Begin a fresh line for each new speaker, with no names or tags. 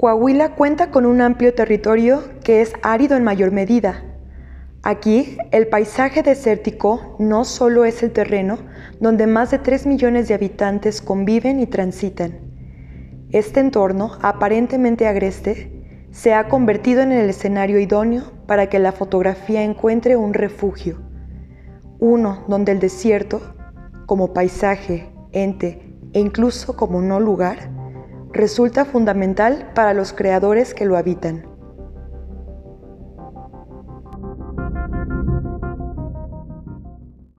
Coahuila cuenta con un amplio territorio que es árido en mayor medida. Aquí, el paisaje desértico no solo es el terreno donde más de 3 millones de habitantes conviven y transitan. Este entorno, aparentemente agreste, se ha convertido en el escenario idóneo para que la fotografía encuentre un refugio, uno donde el desierto, como paisaje, ente e incluso como no lugar, resulta fundamental para los creadores que lo habitan.